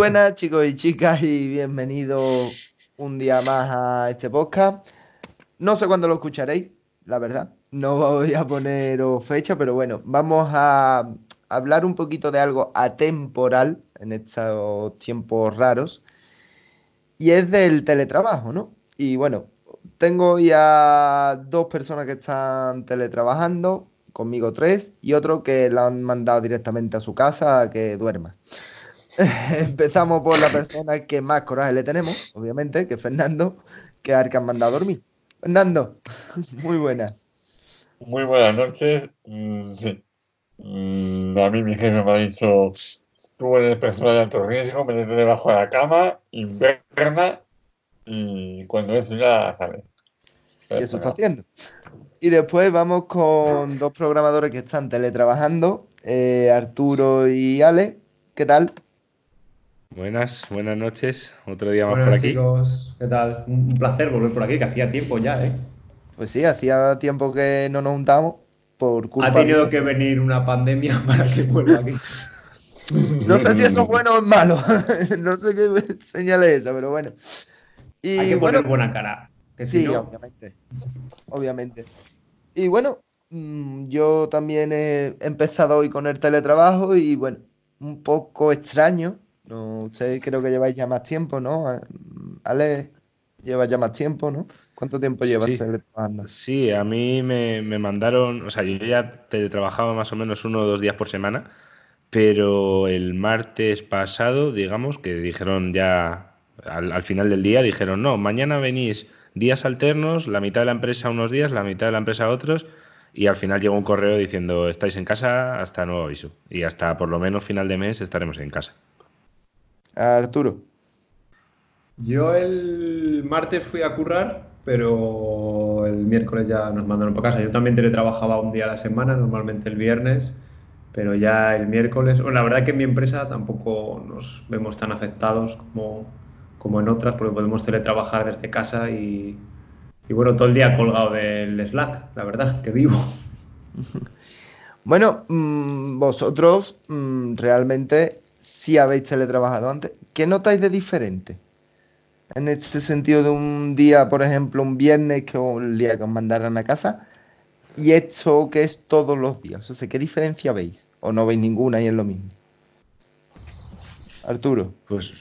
buenas chicos y chicas y bienvenidos un día más a este podcast. No sé cuándo lo escucharéis, la verdad. No voy a poner fecha, pero bueno, vamos a hablar un poquito de algo atemporal en estos tiempos raros. Y es del teletrabajo, ¿no? Y bueno, tengo ya dos personas que están teletrabajando, conmigo tres, y otro que la han mandado directamente a su casa a que duerma. Empezamos por la persona que más coraje le tenemos, obviamente, que es Fernando, que es el que han mandado a dormir. Fernando, muy buenas. Muy buenas noches. Mm, mm, a mí mi jefe me ha dicho, tú eres persona de alto riesgo, métete debajo de la cama, inverna y cuando eso ya sabes. Y eso está haciendo. Y después vamos con dos programadores que están teletrabajando, eh, Arturo y Ale. ¿Qué tal? Buenas, buenas noches. Otro día más por aquí. chicos, ¿qué tal? Un placer volver por aquí, que hacía tiempo ya, ¿eh? Pues sí, hacía tiempo que no nos juntamos por culpa Ha tenido que venir una pandemia para que vuelva aquí. no sé si eso es bueno o malo. no sé qué señal es esa, pero bueno. Hay que poner buena cara. sí, obviamente. Obviamente. Y bueno, mm, yo también he empezado hoy con el teletrabajo y bueno, un poco extraño no, usted creo que lleváis ya más tiempo, ¿no? Ale lleva ya más tiempo, ¿no? ¿Cuánto tiempo llevas sí. trabajando? Sí, a mí me, mandaron, o sea, yo ya trabajaba más o menos uno o dos días por semana, pero el martes pasado, digamos, que dijeron ya al, final del día, dijeron, no, mañana venís días alternos, la mitad de la empresa unos días, la mitad de la empresa otros, y al final llegó un correo diciendo, estáis en casa hasta nuevo aviso, y hasta por lo menos final de mes estaremos en casa. Arturo. Yo el martes fui a currar, pero el miércoles ya nos mandaron para casa. Yo también teletrabajaba un día a la semana, normalmente el viernes, pero ya el miércoles. la verdad que en mi empresa tampoco nos vemos tan afectados como, como en otras, porque podemos teletrabajar desde casa y, bueno, todo el día colgado del Slack, la verdad, que vivo. Bueno, mm, vosotros mm, realmente si habéis teletrabajado antes, ¿qué notáis de diferente? En este sentido de un día, por ejemplo, un viernes, que el día que os mandaran a casa, y esto que es todos los días. O sea, ¿qué diferencia veis? ¿O no veis ninguna y es lo mismo? Arturo. Pues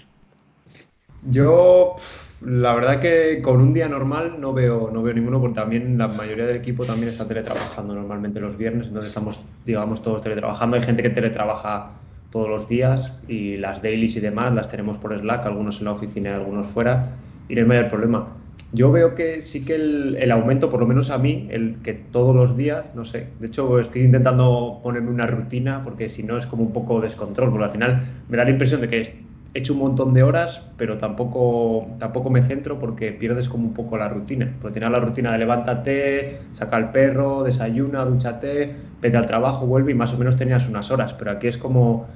yo, la verdad que con un día normal no veo, no veo ninguno, porque también la mayoría del equipo también está teletrabajando normalmente los viernes, entonces estamos, digamos, todos teletrabajando. Hay gente que teletrabaja todos los días y las dailies y demás las tenemos por Slack, algunos en la oficina y algunos fuera, y no hay mayor problema. Yo veo que sí que el, el, aumento, por lo menos a mí, el que todos los días, no sé, de hecho estoy intentando ponerme una rutina porque si no es como un poco descontrol, porque al final me da la impresión de que he hecho un montón de horas, pero tampoco, tampoco me centro porque pierdes como un poco la rutina. Porque tienes la rutina de levántate, saca al perro, desayuna, dúchate, vete al trabajo, vuelve y más o menos tenías unas horas. Pero aquí es como,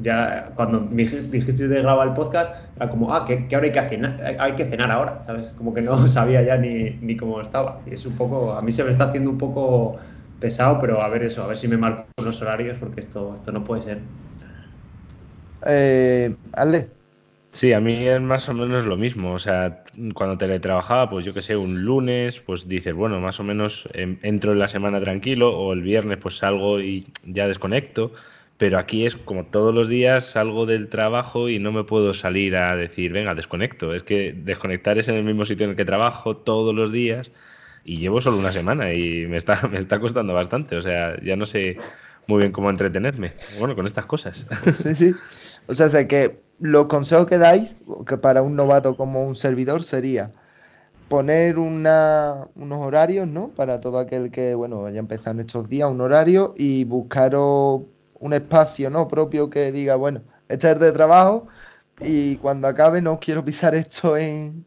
ya cuando me dijiste de grabar el podcast, era como, ah, que, ahora hay que, cenar, hay que cenar ahora, ¿sabes? Como que no sabía ya ni, ni cómo estaba. Y es un poco, a mí se me está haciendo un poco pesado, pero a ver eso, a ver si me marco los horarios porque esto, esto no puede ser. Eh, Ale. Sí, a mí es más o menos lo mismo. O sea, cuando teletrabajaba, pues yo que sé, un lunes, pues dices, bueno, más o menos em, entro en la semana tranquilo, o el viernes pues salgo y ya desconecto. Pero aquí es como todos los días salgo del trabajo y no me puedo salir a decir, venga, desconecto. Es que desconectar es en el mismo sitio en el que trabajo todos los días y llevo solo una semana y me está, me está costando bastante. O sea, ya no sé muy bien cómo entretenerme. Bueno, con estas cosas. Sí, sí. O sea, sé que los consejos que dais, que para un novato como un servidor sería poner una, unos horarios, ¿no? Para todo aquel que, bueno, vaya empezando estos días, un horario y buscaros un espacio, ¿no? Propio que diga, bueno, este es de trabajo y cuando acabe no quiero pisar esto en,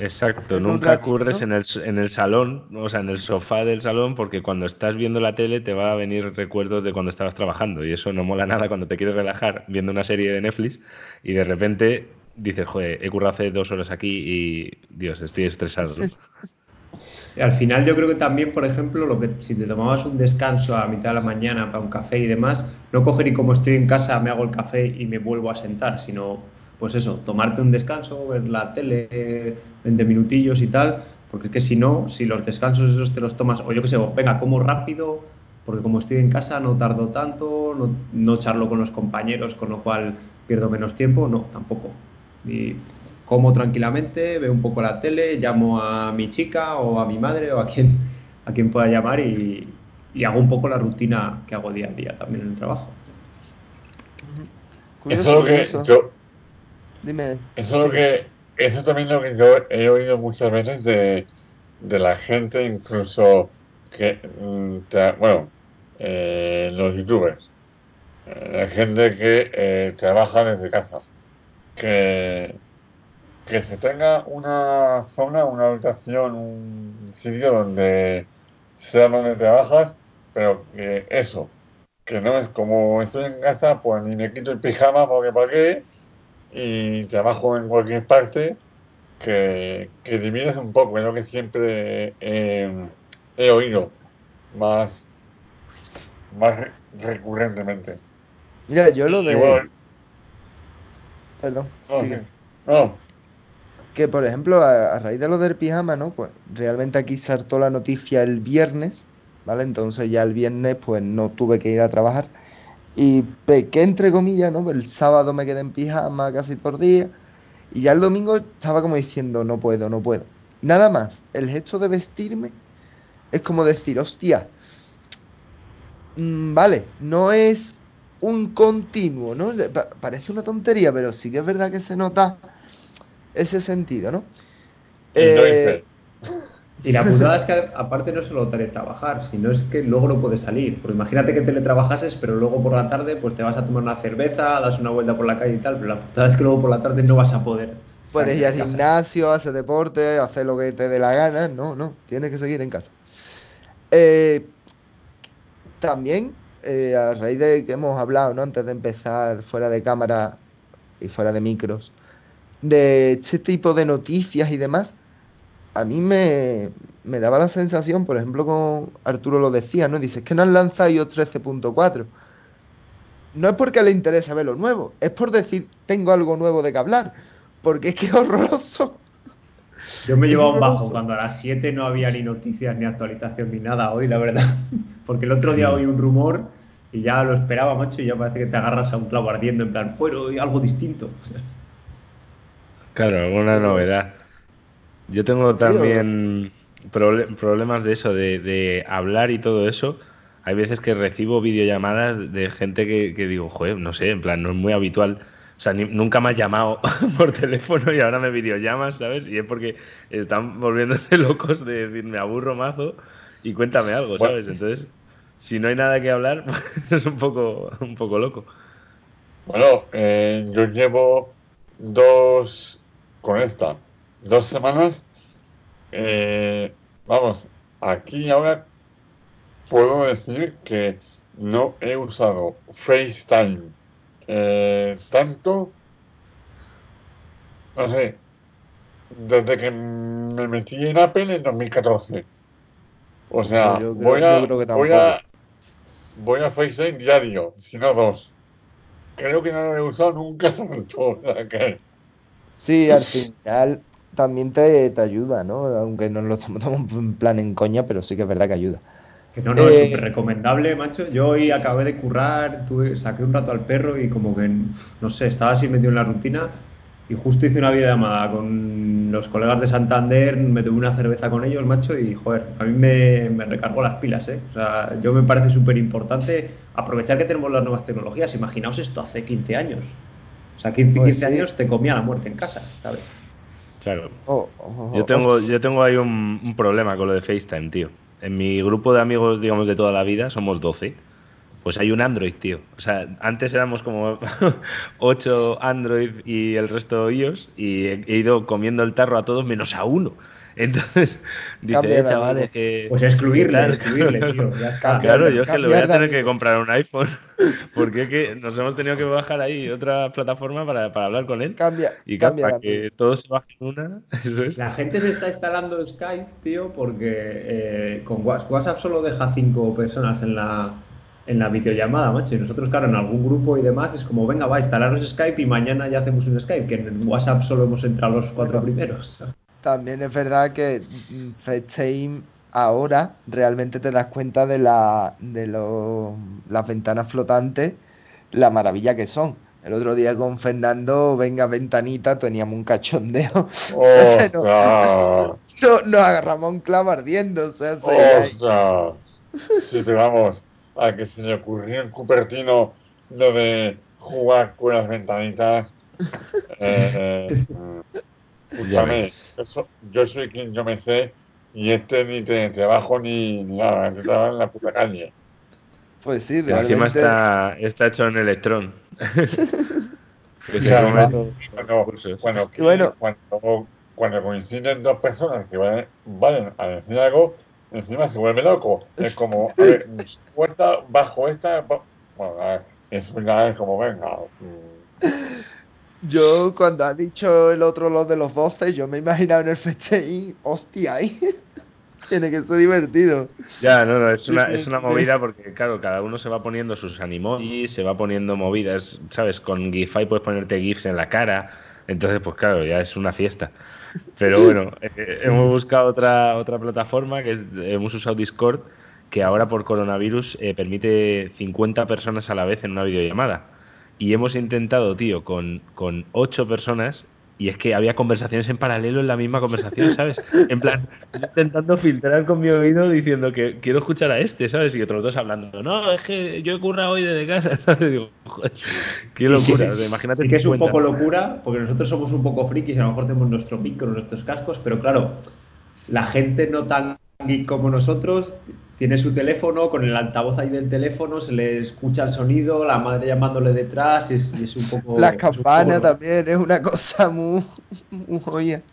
Exacto, nunca ocurres en, el, en el salón, o sea, en el sofá del salón, porque cuando estás viendo la tele te va a venir recuerdos de cuando estabas trabajando y eso no mola nada cuando te quieres relajar viendo una serie de Netflix y de repente dices, joder, he currado hace dos horas aquí y, Dios, estoy estresado. al final yo creo que también, por ejemplo, lo que si te tomabas un descanso a mitad de la mañana para un café y demás, no coger y como estoy en casa me hago el café y me vuelvo a sentar, sino pues eso, tomarte un descanso, ver la tele 20 minutillos y tal, porque es que si no, si los descansos esos te los tomas, o yo qué sé, venga, como rápido, porque como estoy en casa no tardo tanto, no, no charlo con los compañeros, con lo cual pierdo menos tiempo, no, tampoco. Y como tranquilamente, veo un poco la tele, llamo a mi chica o a mi madre o a quien, a quien pueda llamar y, hago un poco la rutina que hago día a día también en el trabajo. Eso es lo que yo... Dime. Eso es lo que... Eso también lo que yo he oído muchas veces de, la gente, incluso que, mm, bueno, eh, los youtubers, eh, la gente que eh, trabaja desde casa, que que se tenga una zona, una habitación, un sitio donde sea donde trabajas, pero que eso, que no es como estoy en casa, pues ni me quito el pijama porque para qué, y trabajo en cualquier parte, que, que divides un poco, es lo que siempre he oído más, más recurrentemente. Mira, yo lo de... Perdón. sigue. no que, por ejemplo, a, raíz de lo del pijama, ¿no? Pues realmente aquí saltó la noticia el viernes, ¿vale? Entonces ya el viernes pues no tuve que ir a trabajar y pequé entre comillas, ¿no? El sábado me quedé en pijama casi por día y ya el domingo estaba como diciendo, no puedo, no puedo. Nada más, el gesto de vestirme es como decir, hostia, mm, vale, no es un continuo, ¿no? parece una tontería, pero sí que es verdad que se nota ese sentido, ¿no? Eh, y la putada es que aparte no solo teletrabajar, sino es que luego no puedes salir. Porque imagínate que teletrabajases, pero luego por la tarde pues te vas a tomar una cerveza, das una vuelta por la calle y tal, pero la putada es que luego por la tarde no vas a poder. Puedes ir al gimnasio, hacer deporte, hacer lo que te dé la gana. No, no, tienes que seguir en casa. Eh, también, eh, a raíz de que hemos hablado, ¿no? Antes de empezar fuera de cámara y fuera de micros, de este tipo de noticias y demás, a mí me, daba la sensación, por ejemplo, con Arturo lo decía, ¿no? Dice, es que no han lanzado iOS 13.4. No es porque le interesa ver lo nuevo, es por decir, tengo algo nuevo de que hablar, porque es que es horroroso. Yo me he llevado un bajo cuando a las 7 no había ni noticias, ni actualización, ni nada hoy, la verdad. Porque el otro día oí un rumor y ya lo esperaba, macho, y ya parece que te agarras a un clavo ardiendo, en plan, bueno, algo distinto. Claro, alguna novedad. Yo tengo también problemas de eso, de, hablar y todo eso. Hay veces que recibo videollamadas de gente que, digo, joder, no sé, en plan, no es muy habitual. O sea, nunca me has llamado por teléfono y ahora me videollamas, ¿sabes? Y es porque están volviéndose locos de decir, me aburro mazo y cuéntame algo, ¿sabes? Entonces, si no hay nada que hablar, es un poco, un poco loco. Bueno, eh, yo llevo dos con esta dos semanas, eh, vamos, aquí ahora puedo decir que no he usado FaceTime eh, tanto, no sé, desde que me metí en Apple en 2014. O sea, voy, a, voy, a, voy a FaceTime diario, si no dos. Creo que no lo he usado nunca tanto. Sí, al final también te, ayuda, ¿no? Aunque no lo tomamos en plan en coña, pero sí que es verdad que ayuda. Que no, no, es eh, súper recomendable, macho. Yo hoy acabé de currar, tuve, saqué un rato al perro y como que, no sé, estaba así metido en la rutina y justo hice una videollamada con los colegas de Santander, me tuve una cerveza con ellos, macho, y joder, a mí me, me recargó las pilas, ¿eh? O sea, yo me parece súper importante aprovechar que tenemos las nuevas tecnologías. Imaginaos esto hace 15 años. O sea, 15, 15 pues años te comía la muerte en casa, ¿sabes? Claro. Oh, oh, oh, yo, tengo, yo tengo ahí un, problema con lo de FaceTime, tío. En mi grupo de amigos, digamos, de toda la vida, somos 12. Pues hay un Android, tío. O sea, antes éramos como 8 Android y el resto iOS y he, he ido comiendo el tarro a todos menos a uno. Entonces, dice, Cambia eh, de chavales, amigo. que. Pues excluirle, Claro. excluirle, tío. Ya está. Claro, yo es que le voy a tener que comprar un iPhone. Porque es que nos hemos tenido que bajar ahí otra plataforma para, para hablar con él. Cambia, Y cambia para amigo. que todos se bajen una, eso es. La gente se está instalando Skype, tío, porque eh, con Whats- WhatsApp solo deja cinco personas en la, en la videollamada, macho. Y nosotros, claro, en algún grupo y demás, es como, venga, va a instalaros Skype y mañana ya hacemos un Skype, que en WhatsApp solo hemos entrado los cuatro primeros. También es verdad que mm, FaceTime ahora realmente te das cuenta de, la, de lo- las ventanas flotantes, la maravilla que son. El otro día con Fernando, venga ventanita, teníamos un cachondeo. O sea, se nos, ¡Ostras! no- nos agarramos un clavo ardiendo. O sea, se-. Sí, pero vamos, a que se le ocurrió en Cupertino lo de jugar con las ventanitas. Eh, eh, escúchame, eso- yo soy quien yo me sé y este ni te trabajo ni, ni nada, este trabaja en la puta calle. pues sí, Y encima realmente. está, está hecho en electrón. que se ¿no? todo. Cuando, cuando, bueno. cuando, cuando coinciden dos personas que van, vayan a decir algo, encima se vuelve loco. Es como, a ver, puerta bajo esta. Bueno, a ver, es una es como, venga. Yo, cuando ha dicho el otro lo de los voces, yo me he imaginado en el FaceTime, hostia, ahí. Tiene que ser divertido. Ya, no, no, es una, es una movida porque, claro, cada uno se va poniendo sus animojis, se va poniendo movidas, ¿sabes? Con GIFI puedes ponerte GIFs en la cara, entonces, pues claro, ya es una fiesta. Pero bueno, eh, hemos buscado otra, otra plataforma, que es, hemos usado Discord, que ahora por coronavirus eh, permite 50 personas a la vez en una videollamada. Y hemos intentado, tío, con, con 8 personas, y es que había conversaciones en paralelo en la misma conversación, ¿sabes? En plan, intentando filtrar con mi oído diciendo que quiero escuchar a este, ¿sabes? Y otros dos hablando, no, es que yo he currado hoy desde casa, ¿sabes? Digo, joder, qué locura. sí, sea, imagínate Sí que es un 50. poco locura, porque nosotros somos un poco frikis a lo mejor tenemos nuestro micro, nuestros cascos, pero claro, la gente no tan geek como nosotros tiene su teléfono, con el altavoz ahí del teléfono, se le escucha el sonido, la madre llamándole detrás, y es, y es un poco... Las es un poco también es una cosa muy, muy joya.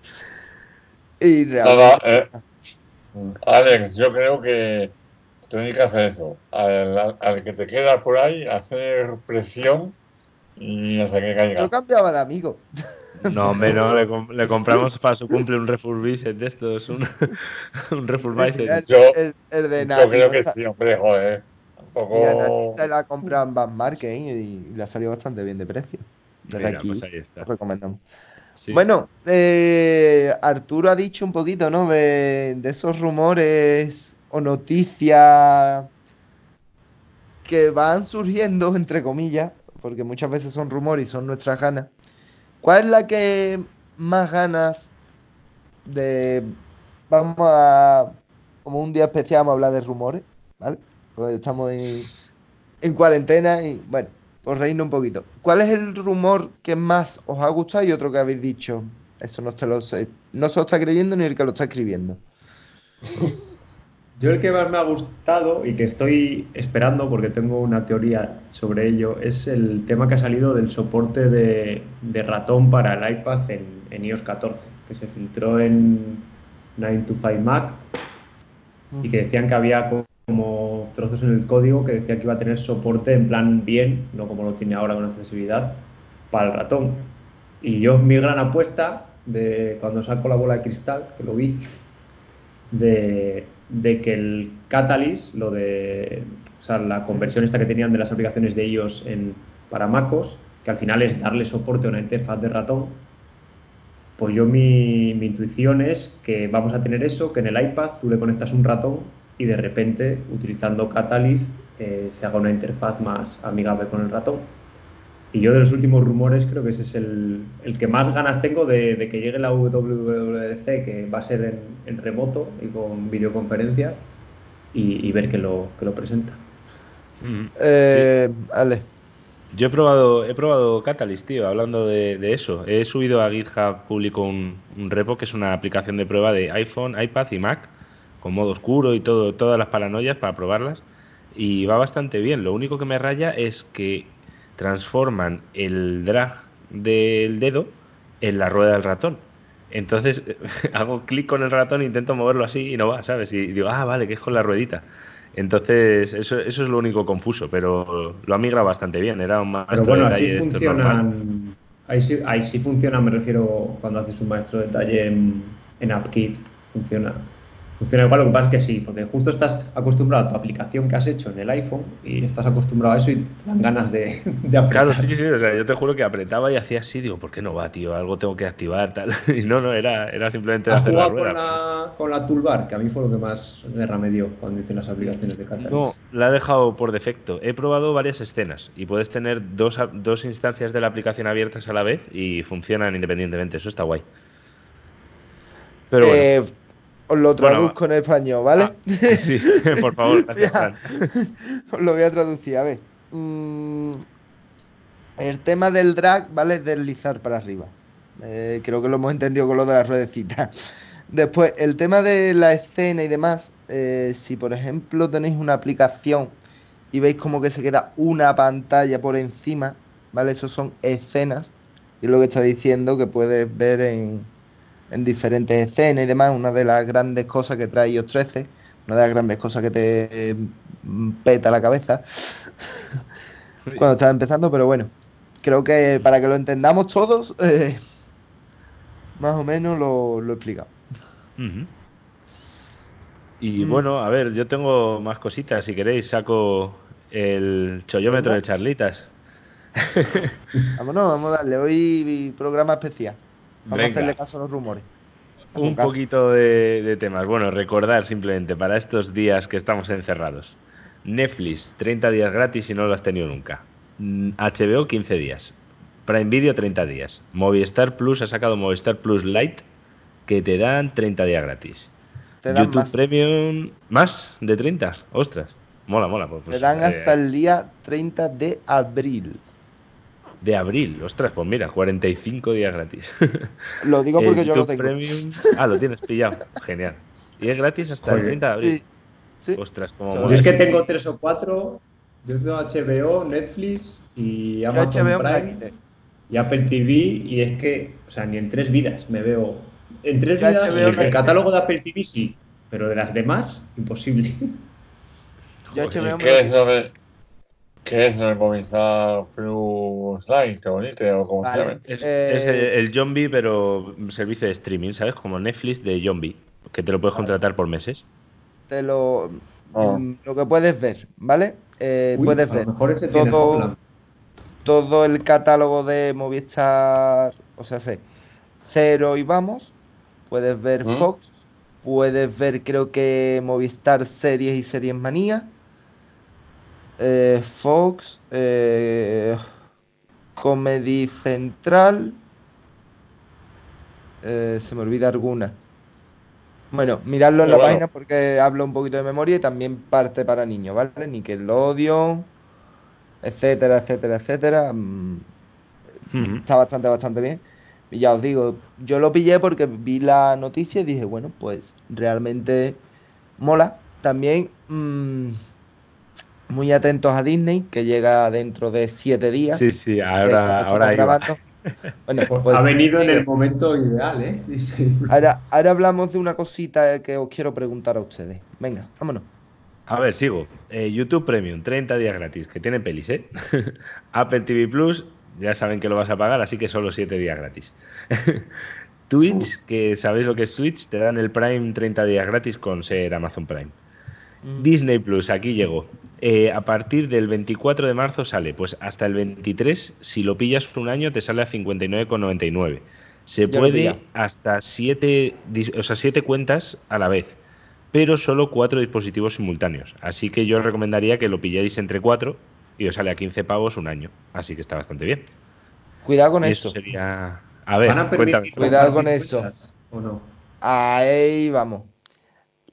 Y Nada, eh, Alex, yo creo que tienes que hacer eso. Al, al- que te queda por ahí, hacer presión y hasta que yo caiga. cambiaba de amigo. No, hombre, no, le, com- le compramos para su cumple un refurbished de estos, un, un refurbished. El, Yo- el- el de Yo Nati, creo que ¿no? sí, hombre, joder. Tampoco. se la compra en Van Market ¿eh? y le ha salido bastante bien de precio. Desde Mira, aquí pues ahí está. os recomendamos. Sí. Bueno, eh, Arturo ha dicho un poquito, ¿no? De, de esos rumores o noticias que van surgiendo, entre comillas, porque muchas veces son rumores y son nuestras ganas. ¿Cuál es la que más ganas de... Vamos a... Como un día especial vamos a hablar de rumores, ¿vale? Porque estamos en, en cuarentena y bueno, por reírnos un poquito. ¿Cuál es el rumor que más os ha gustado y otro que habéis dicho? Eso no te lo sé. No se lo está creyendo ni el que lo está escribiendo. Yo el que más me ha gustado y que estoy esperando porque tengo una teoría sobre ello es el tema que ha salido del soporte de, de ratón para el iPad en, en iOS 14, que se filtró en 9to5 Mac y que decían que había co- como trozos en el código que decía que iba a tener soporte en plan bien, no como lo tiene ahora con accesibilidad, para el ratón. Y yo mi gran apuesta de cuando saco la bola de cristal, que lo vi, de, de que el Catalyst, lo de o sea, la conversión esta que tenían de las aplicaciones de iOS en, para MacOS, que al final es darle soporte a una interfaz de ratón, pues yo mi, mi intuición es que vamos a tener eso, que en el iPad tú le conectas un ratón y de repente, utilizando Catalyst, eh, se haga una interfaz más amigable con el ratón. Y yo de los últimos rumores creo que ese es el, el que más ganas tengo de, de que llegue la WWDC, que va a ser en, en remoto y con videoconferencia, y, y ver que lo, que lo presenta. Mm. Eh, Ale. Yo he probado, he probado Catalyst, tío, hablando de, de eso. He subido a GitHub público un, un repo que es una aplicación de prueba de iPhone, iPad y Mac, con modo oscuro y todo, todas las paranoias para probarlas. y va bastante bien. Lo único que me raya es que transforman el drag del dedo en la rueda del ratón. Entonces hago clic con el ratón, intento moverlo así y no va, ¿sabes? Y digo, ah, vale, que es con la ruedita. Entonces, eso, eso es lo único confuso, pero lo ha migrado bastante bien. Era un maestro Pero bueno, de así de estos funcionan. Ahí sí, ahí sí funciona, me refiero cuando haces un maestro de detalle en, en AppKit. Funciona. Funciona igual, lo que pasa es que sí, porque justo estás acostumbrado a tu aplicación que has hecho en el iPhone y estás acostumbrado a eso y te dan ganas de, de apretar. Claro, sí, sí, o sea, yo te juro que apretaba y hacía así, digo, ¿por qué no va, tío? Algo tengo que activar, tal. Y no, no, era, era simplemente ¿Has hacer la rueda. con la, con la toolbar? Que a mí fue lo que más guerra me dio cuando hice las aplicaciones de Catalyst. No, la he dejado por defecto. He probado varias escenas y puedes tener dos, dos instancias de la aplicación abiertas a la vez y funcionan independientemente. Eso está guay. Pero bueno, Eh, os lo Bueno, traduzco en español, ¿vale? sí, por favor, gracias. Os lo voy a traducir, a ver. Mm, el tema del drag, ¿vale? Es deslizar para arriba. Eh, creo que lo hemos entendido con lo de las ruedecitas. Después, el tema de la escena y demás, eh, si por ejemplo tenéis una aplicación y veis como que se queda una pantalla por encima, ¿vale? Eso son escenas, y es lo que está diciendo que puedes ver en, en diferentes escenas y demás. Una de las grandes cosas que trae iOS 13, una de las grandes cosas que te eh, peta la cabeza cuando estaba empezando, pero bueno, creo que para que lo entendamos todos, eh, más o menos lo, lo he explicado. Y Mm. bueno, a ver, yo tengo más cositas. Si queréis, saco el chollómetro de charlitas. Vámonos, vamos a darle. Hoy programa especial. Vamos Venga. a hacerle caso a los rumores. Hacemos Un caso. poquito de, de temas. Bueno, recordar simplemente para estos días que estamos encerrados. Netflix, 30 días gratis si no lo has tenido nunca. Mm, HBO, 15 días. Prime Video, 30 días. Movistar Plus ha sacado Movistar Plus Lite que te dan 30 días gratis. Te dan YouTube más. Premium, más de 30. Ostras, mola, mola. pues, Te dan eh, hasta el día 30 de abril. De abril, ostras, pues mira, 45 días gratis. Lo digo porque yo lo tengo. Premium. Ah, lo tienes pillado. Genial. Y es gratis hasta el Joder. 30 de abril. Sí, sí. Ostras, como Yo mola es que tengo tres o cuatro. Yo tengo HBO, Netflix y Amazon HBO Prime y Apple TV. Y es que, o sea, ni en tres vidas me veo. En tres Yo vidas, HBO el, catálogo de Apple TV sí, pero de las demás, imposible. Yo. HBO me ¿Qué lo es de Movistar Plus Lite o bonito o como Vale. se llame? Es, Eh, es el, el Zombie, pero servicio de streaming, ¿sabes? Como Netflix de Zombie, que te lo puedes contratar por meses. te lo, Ah. mm, lo que puedes ver, ¿vale? Eh, Uy, puedes a lo ver mejor ese tiene todo, todo el catálogo de Movistar, o sea, sé, cero y vamos. Puedes ver ¿Mm? Fox, puedes ver, creo que Movistar Series y Series Manía. Eh, Fox, eh, Comedy Central. eh, se me olvida alguna. Bueno, miradlo en Pero la bueno. página porque hablo un poquito de memoria y también parte para niños, ¿vale? Nickelodeon, etcétera, etcétera, etcétera. Mm. Está bastante, bastante bien. Y ya os digo, yo lo pillé porque vi la noticia y dije, bueno, pues realmente mola. También mm, muy atentos a Disney, que llega dentro de siete días. Sí, sí, de ahora, ahora grabando. Bueno, Pues pues ha venido en el momento ideal, ¿eh? ahora, ahora hablamos de una cosita que os quiero preguntar a ustedes. Venga, vámonos. A ver, sigo. Eh, YouTube Premium, 30 días gratis, que tiene pelis, ¿eh? Apple TV Plus, ya saben que lo vas a pagar, así que solo 7 días gratis. Twitch, que sabéis lo que es Twitch, te dan el Prime 30 días gratis con ser Amazon Prime. Disney Plus, aquí llegó. Eh, a partir del 24 de marzo sale, pues hasta el 23, si lo pillas un año, te sale a 59,99. Se Ya puede hasta 7 o sea, siete cuentas a la vez, pero solo 4 dispositivos simultáneos. Así que yo os recomendaría que lo pilláis entre 4 y os sale a 15 pavos un año. Así que está bastante bien. Cuidado con eso. sería. A ver, ¿Van a cuéntame. permitir Cuidado con eso. cuentas ¿O no? Ahí vamos.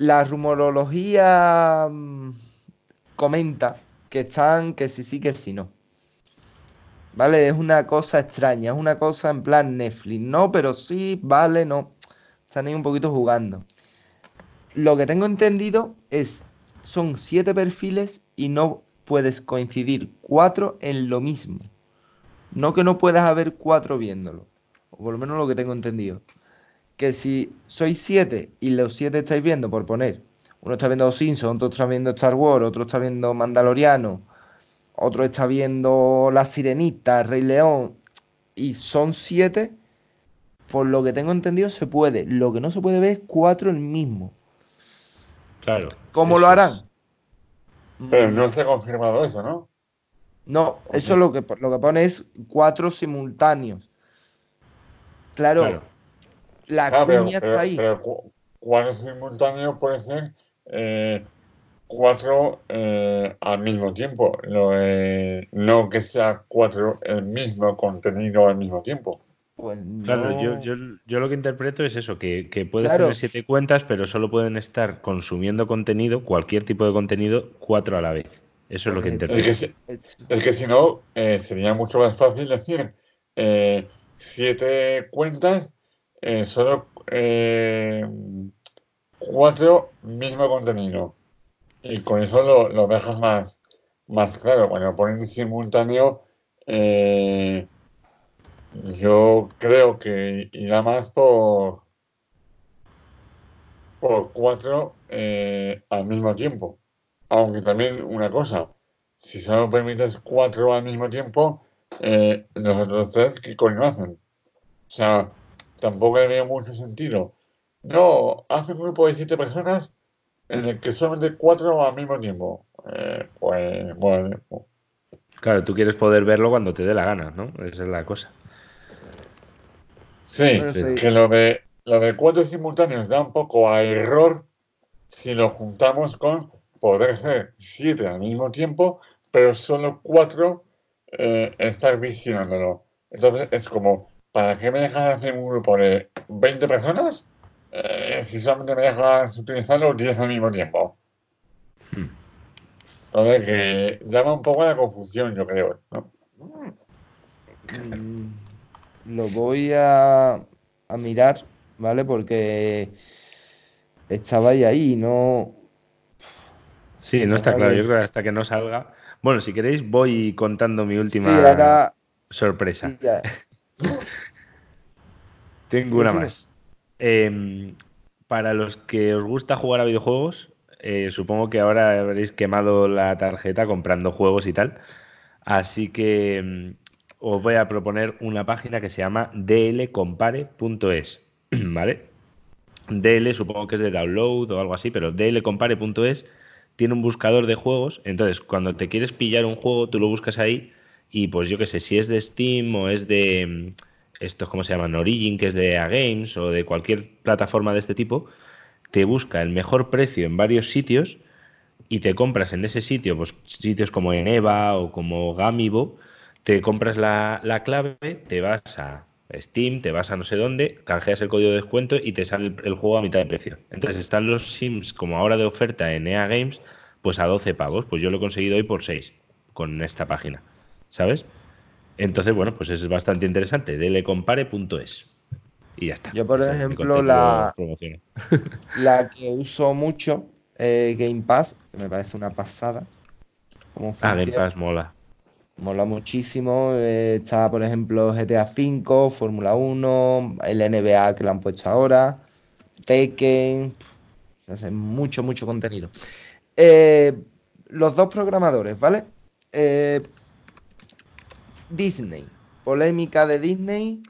La rumorología mm, comenta que están, que sí sí, que sí no. ¿Vale? Es una cosa extraña, es una cosa en plan Netflix. No, pero sí, vale, no. Están ahí un poquito jugando. Lo que tengo entendido es son siete perfiles y no puedes coincidir cuatro en lo mismo. No que no puedas haber cuatro viéndolo. O por lo menos lo que tengo entendido. Que si sois siete y los siete estáis viendo, por poner, uno está viendo Simpsons, otro está viendo Star Wars, otro está viendo Mandaloriano, otro está viendo La Sirenita, Rey León, y son siete, por lo que tengo entendido se puede. Lo que no se puede ver es cuatro el mismo. Claro. ¿Cómo lo harán? es. Pero no se ha confirmado eso, ¿no? No, eso lo que, lo que pone es cuatro simultáneos. Claro, Claro. La Ah, pero, cuña pero- está ahí. pero cu- cuatro simultáneos puede ser eh, cuatro eh, al mismo tiempo. Lo, eh, no que sea cuatro el mismo contenido al mismo tiempo. Pues Claro, no. yo, yo, yo lo que interpreto es eso, que, que puedes Claro. tener siete cuentas, pero solo pueden estar consumiendo contenido, cualquier tipo de contenido, cuatro a la vez. Eso es lo que Correcto. Es que, interpreto. es que si no, eh, sería mucho más fácil decir eh, siete cuentas, eh, solo cuatro mismo contenido. Y con eso lo, lo dejas más, más claro. Cuando ponen simultáneo, eh, yo creo que irá más por, por cuatro eh, al mismo tiempo. Aunque también una cosa, si solo permites cuatro al mismo tiempo, eh, los otros tres, ¿qué coño hacen? O sea, tampoco le veo mucho sentido. No, hace un grupo de siete personas en el que solamente cuatro al mismo tiempo. Eh, pues, bueno, Claro, tú quieres poder verlo cuando te dé la gana, ¿no? Esa es la cosa. sí. que lo de, lo de cuatro simultáneos da un poco a error si lo juntamos con poder ser siete al mismo tiempo, pero solo cuatro eh, estar visionándolo. Entonces es como, ¿para qué me dejas hacer un grupo de 20 personas eh, si solamente me dejas utilizarlo 10 al mismo tiempo? Hmm. Entonces que llama un poco a la confusión, yo creo. ¿no? Mm, Lo voy a, a mirar, ¿vale? Porque estabais ahí, no. Sí, no está claro. Yo creo que hasta que no salga. Bueno, si queréis, voy contando mi Sí, última ahora. sorpresa. sí, ya. Tengo una más. Em, para los que os gusta jugar a videojuegos, eh, supongo que ahora habréis quemado la tarjeta comprando juegos y tal. Así que em, os voy a proponer una página que se llama dlcompare.es. ¿Vale? DL supongo que es de download o algo así, pero dlcompare.es tiene un buscador de juegos. Entonces, cuando te quieres pillar un juego, tú lo buscas ahí y pues yo qué sé, si es de Steam o es de mm, estos, ¿cómo se llaman? Origin, que es de A Games o de cualquier plataforma de este tipo, te busca el mejor precio en varios sitios y te compras en ese sitio, pues sitios como Eneva o como Gamibo, te compras la, la clave, te vas a Steam, te vas a no sé dónde, canjeas el código de descuento y te sale el, el juego a mitad de precio. Entonces están los Sims como ahora de oferta en EA Games, pues a 12 pavos. Pues yo lo he conseguido hoy por 6 con esta página, ¿sabes? Entonces, bueno, pues es bastante interesante. delecompare.es. Y ya está. Yo, por Ese ejemplo, la-. La que uso mucho, eh, Game Pass, que me parece una pasada. Como Ah, Game. Pass mola. Mola muchísimo. eh, está, por ejemplo, GTA V, Fórmula 1, el NBA que lo han puesto ahora, Tekken. Se hace mucho, mucho contenido. Eh, los dos programadores, ¿vale? Eh, Disney. Polémica de Disney.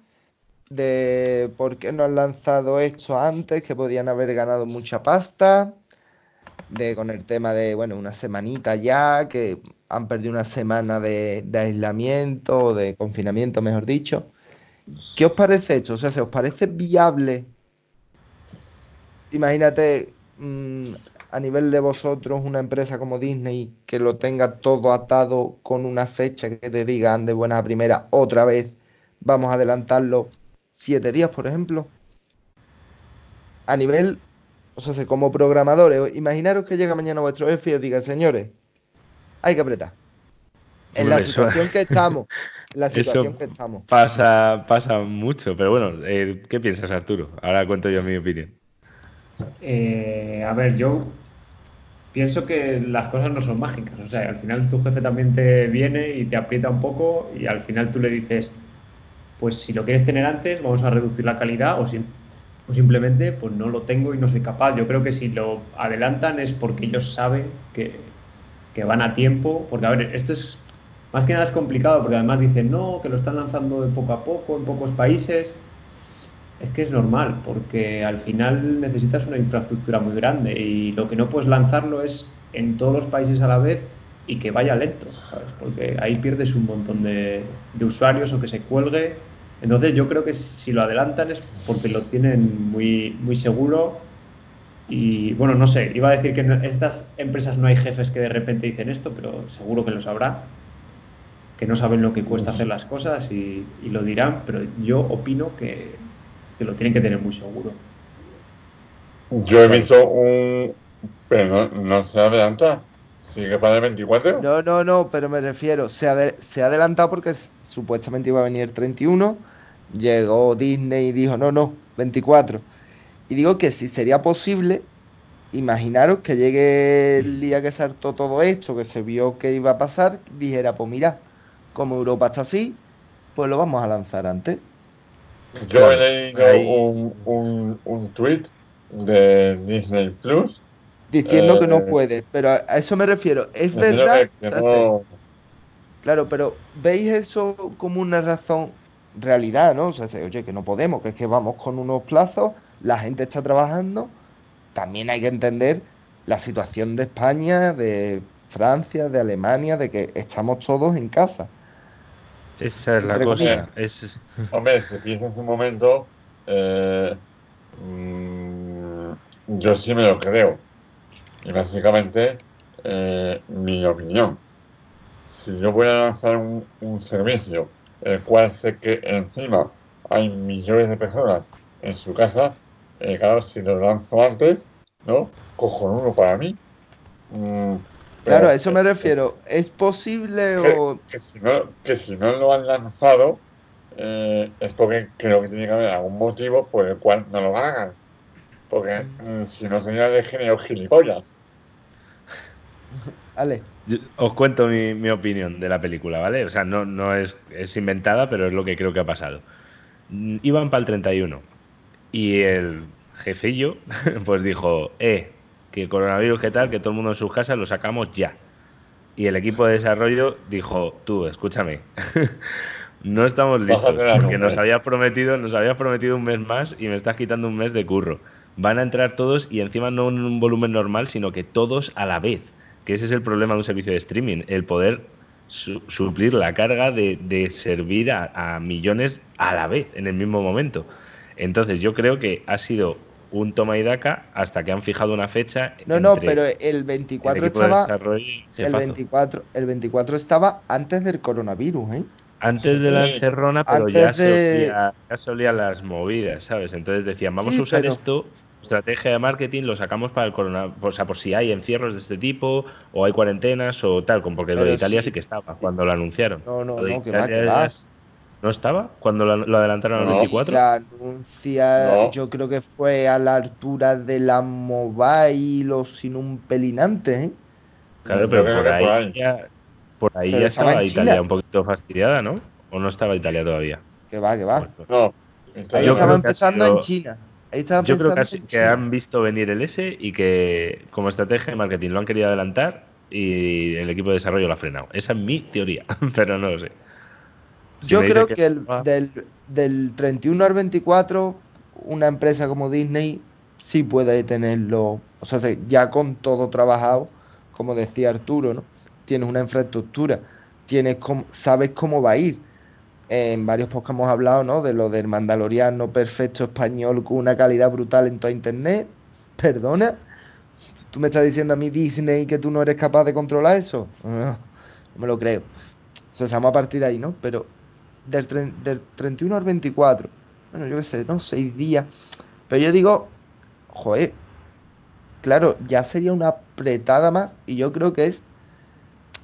De por qué no han lanzado esto antes, que podían haber ganado mucha pasta. De con el tema de, bueno, una semanita ya, que han perdido una semana de, aislamiento o de confinamiento, mejor dicho. ¿Qué os parece esto? O sea, ¿se os parece viable? Imagínate mm, a nivel de vosotros una empresa como Disney que lo tenga todo atado con una fecha que te digan de buena a primera, otra vez vamos a adelantarlo siete días, por ejemplo. A nivel, o sea, como programadores, imaginaros que llega mañana vuestro jefe y os diga, señores, hay que apretar. En la situación que estamos, en la eso- situación que estamos. Pasa, pasa mucho, pero bueno, eh, ¿qué piensas, Arturo? Ahora cuento yo mi opinión. Eh, a ver, yo pienso que las cosas no son mágicas. O sea, al final tu jefe también te viene y te aprieta un poco y al final tú le dices, pues si lo quieres tener antes, vamos a reducir la calidad o, o simplemente pues no lo tengo y no soy capaz. Yo creo que si lo adelantan es porque ellos saben que, que van a tiempo, porque a ver, esto es más que nada es complicado porque además dicen, no, que lo están lanzando de poco a poco en pocos países. Es que es normal, porque al final necesitas una infraestructura muy grande y lo que no puedes lanzarlo es en todos los países a la vez y que vaya lento, ¿sabes? Porque ahí pierdes un montón de, usuarios o que se cuelgue. Entonces yo creo que si lo adelantan es porque lo tienen muy, muy seguro y bueno, no sé, iba a decir que en estas empresas no hay jefes que de repente dicen esto, pero seguro que lo sabrá que no saben lo que cuesta hacer las cosas y, lo dirán, pero yo opino que, lo tienen que tener muy seguro. Yo he visto un... Pero no, se adelanta. ¿Sigue para el 24? No, no, no, pero me refiero, se, se ha adelantado porque supuestamente iba a venir el 31, llegó Disney y dijo, no, no, 24. Y digo que si sería posible, imaginaros que llegue el día que saltó todo esto, que se vio que iba a pasar, dijera, pues mira, como Europa está así, pues lo vamos a lanzar antes. Yo he leído un, un, un tweet de Disney Plus diciendo que no eh, puede, pero a eso me refiero. Es verdad. Claro, pero ¿veis eso como una razón realidad, no? O sea, oye, que no podemos, que es que vamos con unos plazos, la gente está trabajando. También hay que entender la situación de España, de Francia, de Alemania, de que estamos todos en casa. Esa es la cosa. Hombre, si piensas un momento, eh, mm, yo sí me lo creo. Y básicamente, eh, mi opinión. Si yo voy a lanzar un, servicio, el cual sé que encima hay millones de personas en su casa, eh, claro, si lo lanzo antes, ¿no? uno para mí. Mm, Claro, a eso me refiero. ¿Es posible o.? Que si, no, que si no lo han lanzado, eh, es porque creo que tiene que haber algún motivo por el cual no lo hagan. Porque mm, si no sería de género gilipollas. Vale. os cuento mi, mi, opinión de la película, ¿vale? O sea, no, no es, es inventada, pero es lo que creo que ha pasado. Mm, iban para el 31 y el jefillo pues dijo, eh, que coronavirus, ¿qué tal? Que todo el mundo en sus casas lo sacamos ya. Y el equipo de desarrollo dijo, tú, escúchame, no estamos listos, porque nos habías prometido, nos habías prometido un mes más y me estás quitando un mes de curro. Van a entrar todos y encima no en un volumen normal, sino que todos a la vez. Que ese es el problema de un servicio de streaming, el poder suplir la carga de, servir a millones a la vez, en el mismo momento. Entonces yo creo que ha sido un toma y daca hasta que han fijado una fecha. No, no, pero el 24 estaba. El 24, el 24 estaba antes del coronavirus, ¿eh? Antes de la encerrona, pero ya, se olía, las movidas, ¿sabes? Entonces decían, vamos a usar esto, estrategia de marketing, lo sacamos para el coronavirus, o sea, por si hay encierros de este tipo, o hay cuarentenas, o tal, porque lo de Italia sí, que estaba cuando lo anunciaron. No, no, no, que va, que va. ¿No estaba cuando lo, adelantaron al 24? La anuncia, yo creo que fue a la altura de la mobile o sin un pelinante. ¿eh? Claro, pero por ahí, ya, por ahí ya estaba, Italia un poquito fastidiada, ¿no? ¿O no estaba Italia todavía? Que va, que va. No. Ahí estaba empezando en China. yo creo que, que han visto venir el S y que como estrategia de marketing lo han querido adelantar y el equipo de desarrollo lo ha frenado. Esa es mi teoría, pero no lo sé. Yo creo que, el, del, del 31 al 24, una empresa como Disney sí puede tenerlo, o sea, ya con todo trabajado, como decía Arturo, ¿no? Tienes una infraestructura, tienes sabes cómo va a ir. En varios podcasts hemos hablado, ¿no? De lo del mandaloriano perfecto español con una calidad brutal en toda internet. Perdona, ¿tú me estás diciendo a mí Disney que tú no eres capaz de controlar eso? No, me lo creo. O sea, estamos a partir de ahí, ¿no? Pero del, 31 al 24. Bueno, yo qué sé, ¿no? Seis días. Pero yo digo, joder, claro, ya sería una apretada más. Y yo creo que es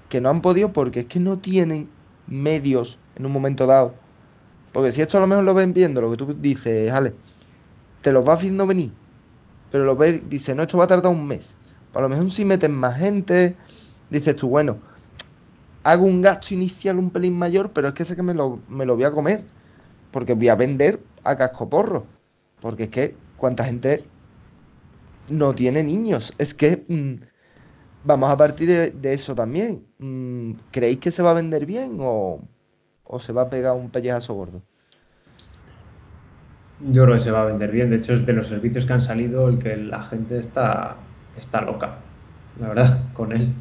que no han podido porque es que no tienen medios en un momento dado. Porque si esto a lo mejor lo ven viendo, lo que tú dices, Ale, te lo va haciendo venir. Pero lo ves, dice, no, esto va a tardar un mes. A lo mejor si meten más gente, dices tú, bueno, hago un gasto inicial un pelín mayor, pero es que sé que me lo, me lo voy a comer. Porque voy a vender a cascoporro. Porque es que, ¿cuánta gente no tiene niños? Es que mm, vamos a partir de, eso también. Mm, ¿Creéis que se va a vender bien o, o se va a pegar un pellejazo gordo? Yo creo que se va a vender bien. De hecho, es de los servicios que han salido el que la gente está, está loca, la verdad, con él.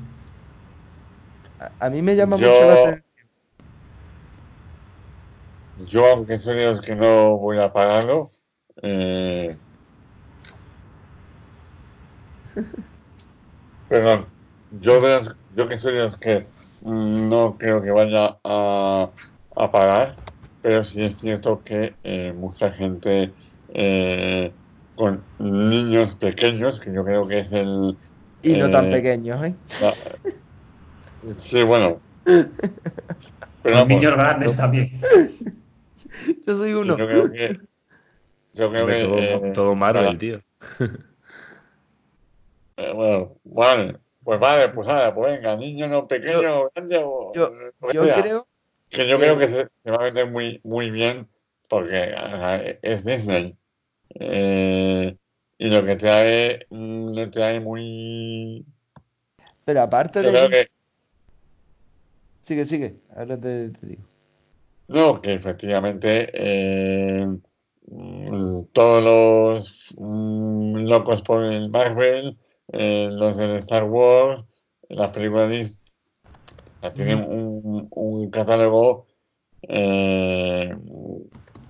A, a mí me llama Yo- mucho la atención. Yo, aunque soy de los que no voy a pagarlo, eh... perdón, yo, de los- yo que soy de los que no creo que vaya a, a pagar, pero sí es cierto que eh, mucha gente eh, con niños pequeños, que yo creo que es el... Y no tan eh, pequeños, ¿eh? la- sí, bueno. Pero Los vamos, niños grandes también. Yo soy yo uno. creo que... Yo creo Hombre, que... todo, eh, todo Marvel, nada. tío. Eh, bueno, vale, pues vale, pues nada, pues venga, niño no pequeño, grande o yo- Yo creo, que yo que- creo que se, se va a vender muy, muy bien porque ajá, es Disney. Eh, y lo que trae, mm, lo trae muy. pero aparte Yo de... creo que. Sigue, sigue. Ahora te, te digo. No, que efectivamente eh, mm, todos los mm, locos por el Marvel, eh, los del Star Wars, las películas tienen un, un catálogo eh,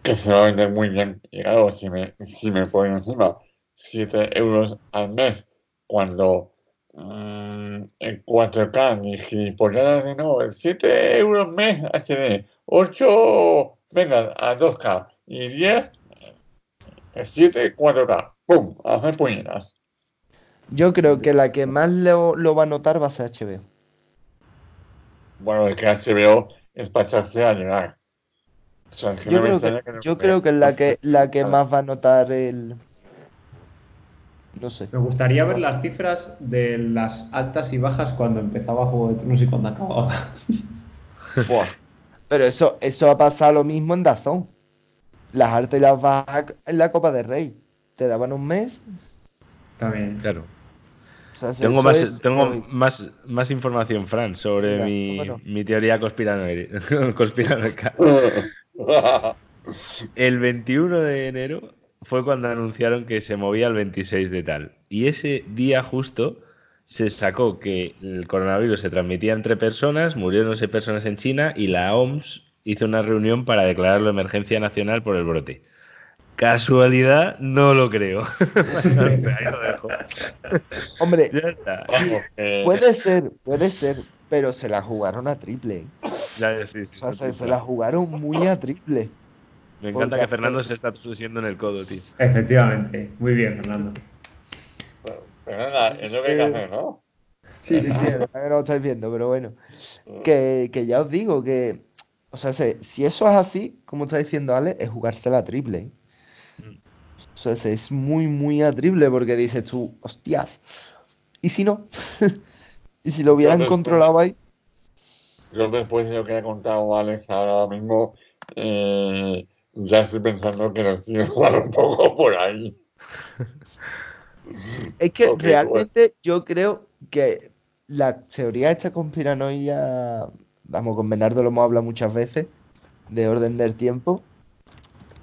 que se va a vender muy bien. Y claro, si me, si me ponen encima 7 euros al mes cuando mm, en 4K ni gilipolladas de no, 7 euros mes HD, 8 venga a 2K y 10 7 4K, ¡pum! A hacer puñetas. Yo creo que la que más lo, lo va a notar va a ser HBO. Bueno, es que HBO es para echarse a llegar. O sea, es que Yo no creo que, que yo creo que es la que, la que más va a notar el... No sé. Me gustaría ver las cifras de las altas y bajas cuando empezaba Juego de Tronos y cuando acababa. Buah. Pero eso, eso ha pasado lo mismo en Dazón. Las altas y las bajas en la Copa de Rey. Te daban un mes. También. Claro. o sea, Tengo, más, es- tengo más, más información, Fran, sobre mi, bueno. mi teoría conspiranoica. El 21 de enero fue cuando anunciaron que se movía el 26 de tal. Y ese día justo se sacó que el coronavirus se transmitía entre personas, murieron 11 personas en China y la OMS hizo una reunión para declararlo emergencia nacional por el brote. Casualidad, no lo creo. O sea, ahí lo dejo. Hombre, Ya está. Vamos, que- puede ser, puede ser. Pero se la jugaron a triple. ¿eh? Ya, sí, sí, O sea, sí, se, sí. se la jugaron muy a triple. Me encanta que Fernando se está susiendo en el codo, tío. Efectivamente. Muy bien, Fernando. Pero nada, es lo que hay que hacer, ¿no? Sí, sí, sí, la verdad que no lo estáis viendo, pero bueno. Que, que ya os digo que, o sea, se- si eso es así, como está diciendo Ale, es jugársela a triple. ¿eh? O sea, se- es muy, muy a triple porque dices tú, hostias, ¿y si no? ¿Y si lo hubieran después- controlado ahí? Yo después de lo que ha contado Alex ahora mismo, eh, ya estoy pensando que los tíos van un poco por ahí. Es que realmente yo creo que la teoría de esta conspiranoia, vamos, con Bernardo lo hemos hablado muchas veces, de orden del tiempo.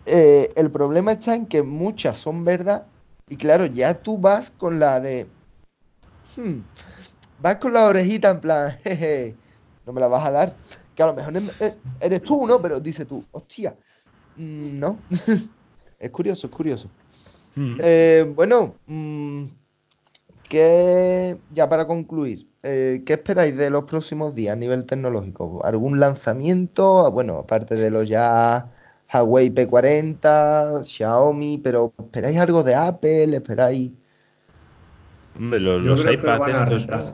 eh, el problema está en que muchas son verdad y claro, ya tú vas con la de... hmm, vas con la orejita en plan, jeje, no me la vas a dar. Que a lo mejor eh, eres tú, ¿no? Pero dice tú, hostia, no. es curioso, es curioso. Mm. Eh, bueno, mm, ¿qué- ya para concluir, eh, ¿qué esperáis de los próximos días a nivel tecnológico? ¿Algún lanzamiento? Bueno, aparte de los ya Huawei P40, Xiaomi, pero ¿esperáis algo de Apple? ¿Esperáis? Hombre, los, los iPads estos.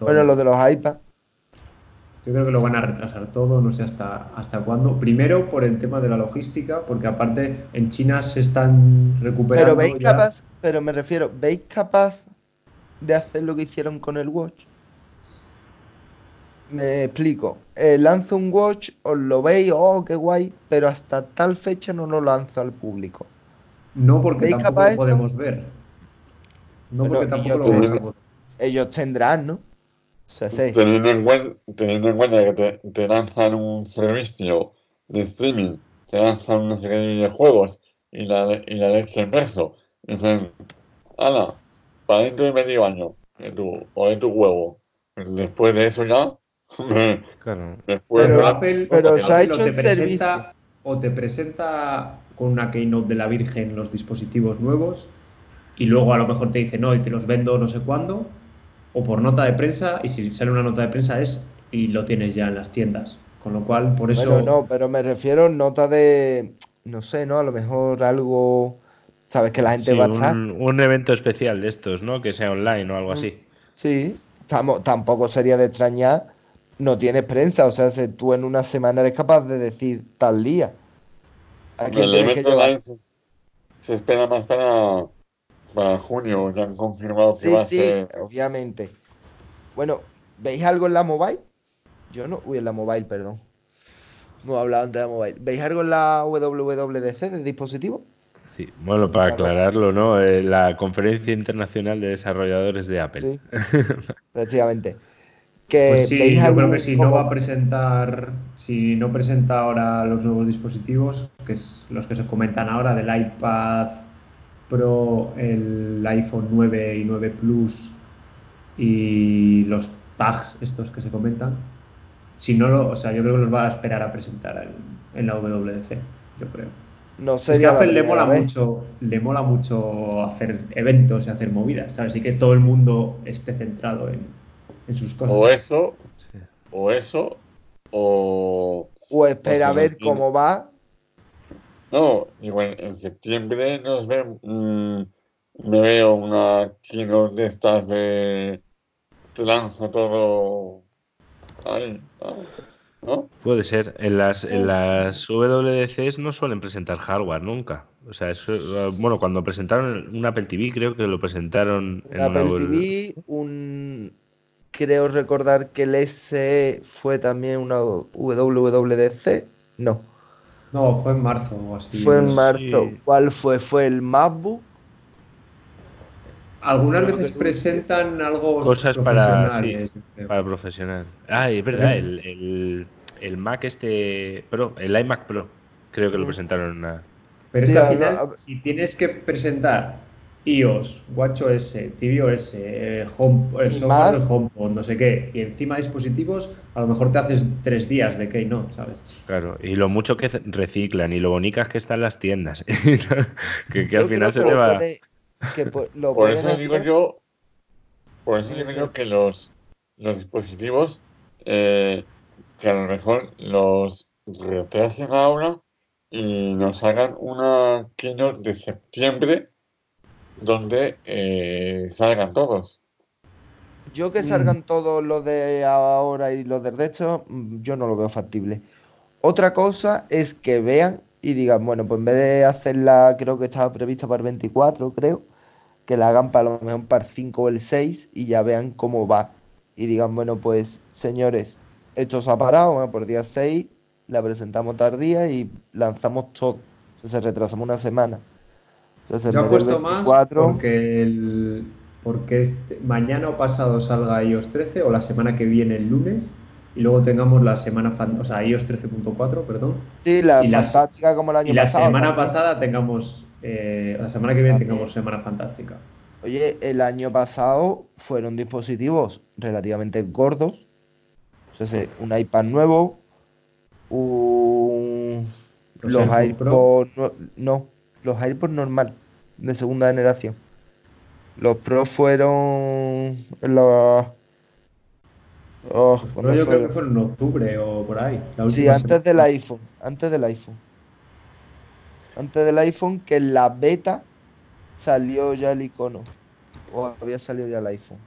Bueno, lo de los iPads. Yo creo que lo van a retrasar todo, no sé hasta, hasta cuándo. Primero por el tema de la logística, porque aparte en China se están recuperando. Pero veis ya- capaz, pero me refiero, ¿veis capaz de hacer lo que hicieron con el Watch? Me explico. Eh, lanzo un Watch, os lo veis, oh, qué guay, pero hasta tal fecha no lo lanzo al público. No porque ¿Veis tampoco lo podemos ver. No porque tampoco lo podemos Ellos tendrán, ¿no? O sea, sí. Teniendo en, teniendo en cuenta que te, te lanzan un servicio de streaming, te lanzan una serie de videojuegos y la, y la leche en verso. Y dicen, ala, para dentro de medio año, de tu, o de tu huevo. Después de eso ya, Claro. después Pero- de- Apple, pero Apple se ha hecho te presenta o te presenta con una keynote de la Virgen los dispositivos nuevos y luego a lo mejor te dice no y te los vendo no sé cuándo o por nota de prensa y si sale una nota de prensa es y lo tienes ya en las tiendas con lo cual por eso Bueno, no, pero me refiero a nota de, no sé, ¿no? A lo mejor algo, sabes que la gente Sí, va a estar. un, un evento especial de estos, ¿no? Que sea online o algo así. Sí, tamo- tampoco sería de extrañar, no tienes prensa, o sea, si tú en una semana eres capaz de decir tal día. ¿A quién el tienes que evento llevar? live se, se espera más para, para junio, ya han confirmado que Sí, va a sí, ser. obviamente. Bueno, ¿veis algo en la mobile? Yo no, uy, en la mobile, perdón. No he hablado antes de la mobile. ¿Veis algo en la WWDC de dispositivo? Sí, bueno, para aclararlo, ¿no? Eh, la Conferencia Internacional de Desarrolladores de Apple. Sí, efectivamente. Que Pues sí, veis yo creo que si no va a presentar, si no presenta ahora los nuevos dispositivos, que es los que se comentan ahora del iPad Pro, el iPhone 9 y 9 Plus y los tags estos que se comentan, si no lo, o sea, yo creo que los va a esperar a presentar en, en la WWDC, yo creo. no Es que Apple le mola vez. mucho, le mola mucho hacer eventos y hacer movidas, ¿sabes? Y que todo el mundo esté centrado en, en sus cosas. O eso, o eso, o. O espera a ver cómo va. No, digo, en, septiembre nos ve, mm, me veo una keynote de estas de te lanzo todo ahí, ah, ¿no? Puede ser. En las, en las WDCs no suelen presentar hardware nunca. O sea, eso, bueno, cuando presentaron un Apple TV, creo que lo presentaron en Un una Apple web- TV, un... Creo recordar que el S fue también una WWDC. No, No, fue en marzo o así. fue en marzo. sí. ¿Cuál fue? ¿Fue el MacBook? Algunas veces presentan algo Cosas para- para profesional. Ah, es verdad, el, el, el Mac este Pro, el iMac Pro, creo que lo Mm. presentaron en una... Pero Sí, es que al final, si tienes que presentar iOS, WatchOS, tvOS, eh, Home, el Y software del HomePod, no sé qué, y encima dispositivos, a lo mejor te haces tres días de Keynote, ¿sabes? Claro, y lo mucho que reciclan y lo bonitas que están las tiendas. que, que al final creo se que te va... puede- que lo Por eso digo yo, por eso digo yo que los, los dispositivos, eh, que a lo mejor los retrasen ahora y nos hagan una keynote de septiembre donde eh, salgan todos. Yo que Mm. salgan todos los de ahora y los del resto, mm, yo no lo veo factible. Otra cosa es que vean y digan, bueno, pues en vez de hacerla, creo que estaba prevista para el 24, creo, que la hagan para lo mejor para el 5 o el 6 y ya vean cómo va. Y digan, bueno, pues señores, esto se ha parado, bueno, por día 6 la presentamos tardía y lanzamos todo. Entonces retrasamos una semana. Entonces, Yo en vez del apuesto más 24, porque, el, porque este- mañana o pasado salga iOS 13 o la semana que viene el lunes y luego tengamos la semana, o sea, iOS 13.4, perdón. sí, la fantástica como el año Y la pasado. semana también. pasada tengamos, eh, la semana que viene También. tengamos semana fantástica. Oye, el año pasado fueron dispositivos relativamente gordos. Entonces, un iPad nuevo, un... Los los. AirPods... nue- No, los AirPods normal, de segunda generación. Los Pro fueron... la... Oh, Pues ¿cuándo yo creo que fueron en octubre o por ahí. la Sí, antes semana. del iPhone, antes del iPhone. Antes del iPhone, que en la beta salió ya el icono. O había salido ya el iPhone.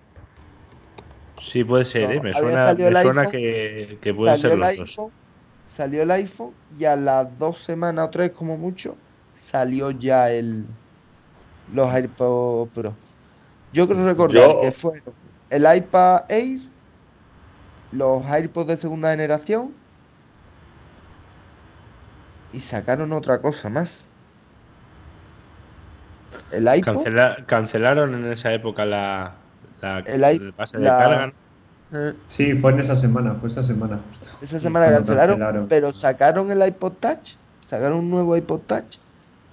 Sí, puede ser, No, ¿eh? Me suena, salido me el suena iPhone, que, que pueden Salió ser el los dos. iPhone, salió el iPhone y a las dos semanas o tres como mucho, salió ya el los AirPods Pro. Yo creo recordar Yo- que fueron el iPad Air, los AirPods de segunda generación y sacaron otra cosa más. El iPod, Cancela- cancelaron en esa época la, la El de la- carga. eh, Sí, fue en esa semana, fue esa semana justo. esa semana cancelaron, pero sacaron el iPod Touch, sacaron un nuevo iPod Touch.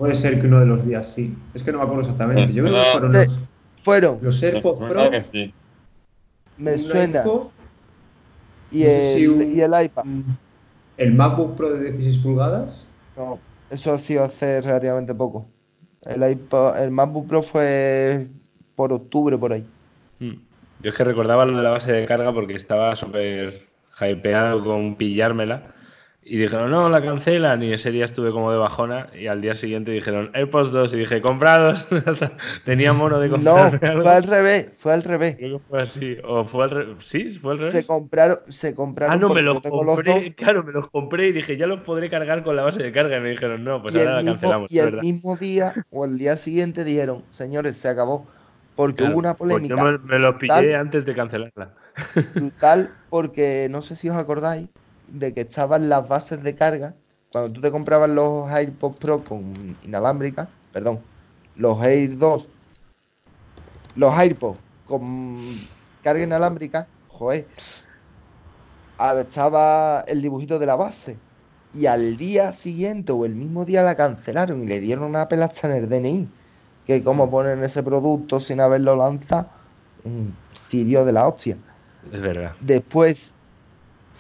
Puede ser que uno de los días sí. Es que no me acuerdo exactamente. Yo creo que fueron los, Fueron, los AirPods Pro. que sí. me suena, y el, un- y el iPad. el MacBook Pro de 16 pulgadas. No, eso ha sido hace relativamente poco. El iPod, el MacBook Pro fue por octubre por ahí. Mm. Yo es que recordaba lo de la base de carga porque estaba súper hypeado con pillármela. Y dijeron, no, la cancelan. Y ese día estuve como de bajona. Y al día siguiente dijeron, AirPods 2. Y dije, comprados. Tenía mono de No, comprarme algo. fue al revés, fue al revés. Creo que fue así. O fue al revés. Sí, fue al revés. Se compraron, se compraron Ah, no, me los yo compré. Claro, me los compré y dije, ya los podré cargar con la base de carga. Y me dijeron, no, pues y ahora la mismo, cancelamos. y el verdad. mismo día o el día siguiente dijeron, señores, se acabó. Porque Claro, hubo una pues yo polémica me, me los pillé antes de cancelarla. brutal porque no sé si os acordáis de que estaban las bases de carga cuando tú te comprabas los AirPods Pro con inalámbrica, perdón, los Air 2, los AirPods con carga inalámbrica, joder, estaba el dibujito de la base y al día siguiente o el mismo día la cancelaron y le dieron una pelasta en el DNI, que cómo ponen ese producto sin haberlo lanzado, un cirio de la hostia. Es verdad. Después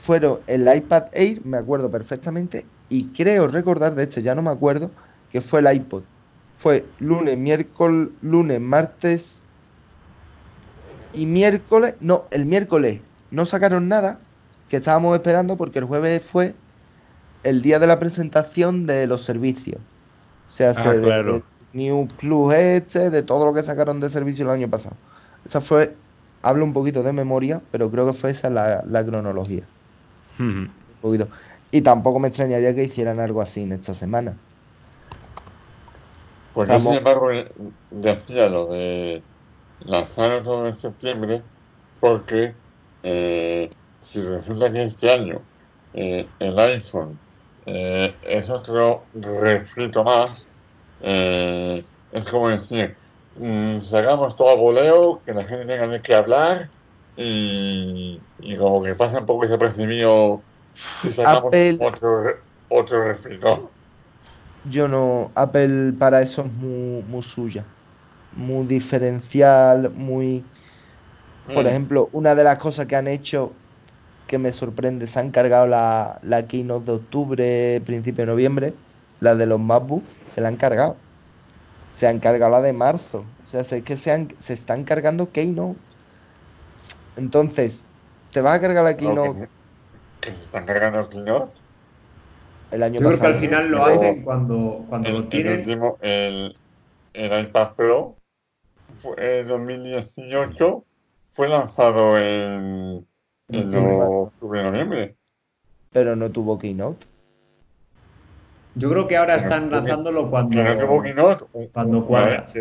fueron el iPad Air, me acuerdo perfectamente, y creo recordar, de hecho ya no me acuerdo, que fue el iPod. Fue lunes, miércoles, lunes, martes y miércoles, no, el miércoles no sacaron nada, que estábamos esperando porque el jueves fue el día de la presentación de los servicios. O sea, Ah, se- claro. de New Plus este, de todo lo que sacaron de servicio el año pasado. Esa fue, hablo un poquito de memoria, pero creo que fue esa la, la cronología. Un poquito. Y tampoco me extrañaría que hicieran algo así en esta semana. Pues yo, sin embargo, eh, decía lo de lanzarlo todo en septiembre, porque eh, si resulta que este año eh, el iPhone eh, es otro refrito más, eh, es como decir, mm, sacamos todo a voleo, que la gente tenga de qué hablar y, y como que pasa un poco desapercibido si sacamos Apple- otro, otro refrito. Yo no, Apple para eso es muy, muy suya. Muy diferencial, muy... Por Mm. ejemplo, una de las cosas que han hecho que me sorprende, se han cargado la, la keynote de octubre, principio de noviembre, la de los MacBook, se la han cargado. Se han cargado la de marzo. O sea, es que se, han- se están cargando keynote. Entonces, te vas a cargar la keynote que, que se están cargando Keynote. el año Yo creo que al final lo Pero- hacen cuando, cuando El, lo el tienen. último, el, el iPad Pro, fue en 2018, fue lanzado en, en Octubre. octubre, noviembre. Pero no tuvo keynote. Yo creo que ahora están lanzándolo cuando. Que no tuvo Keynote. cuando vez, sí.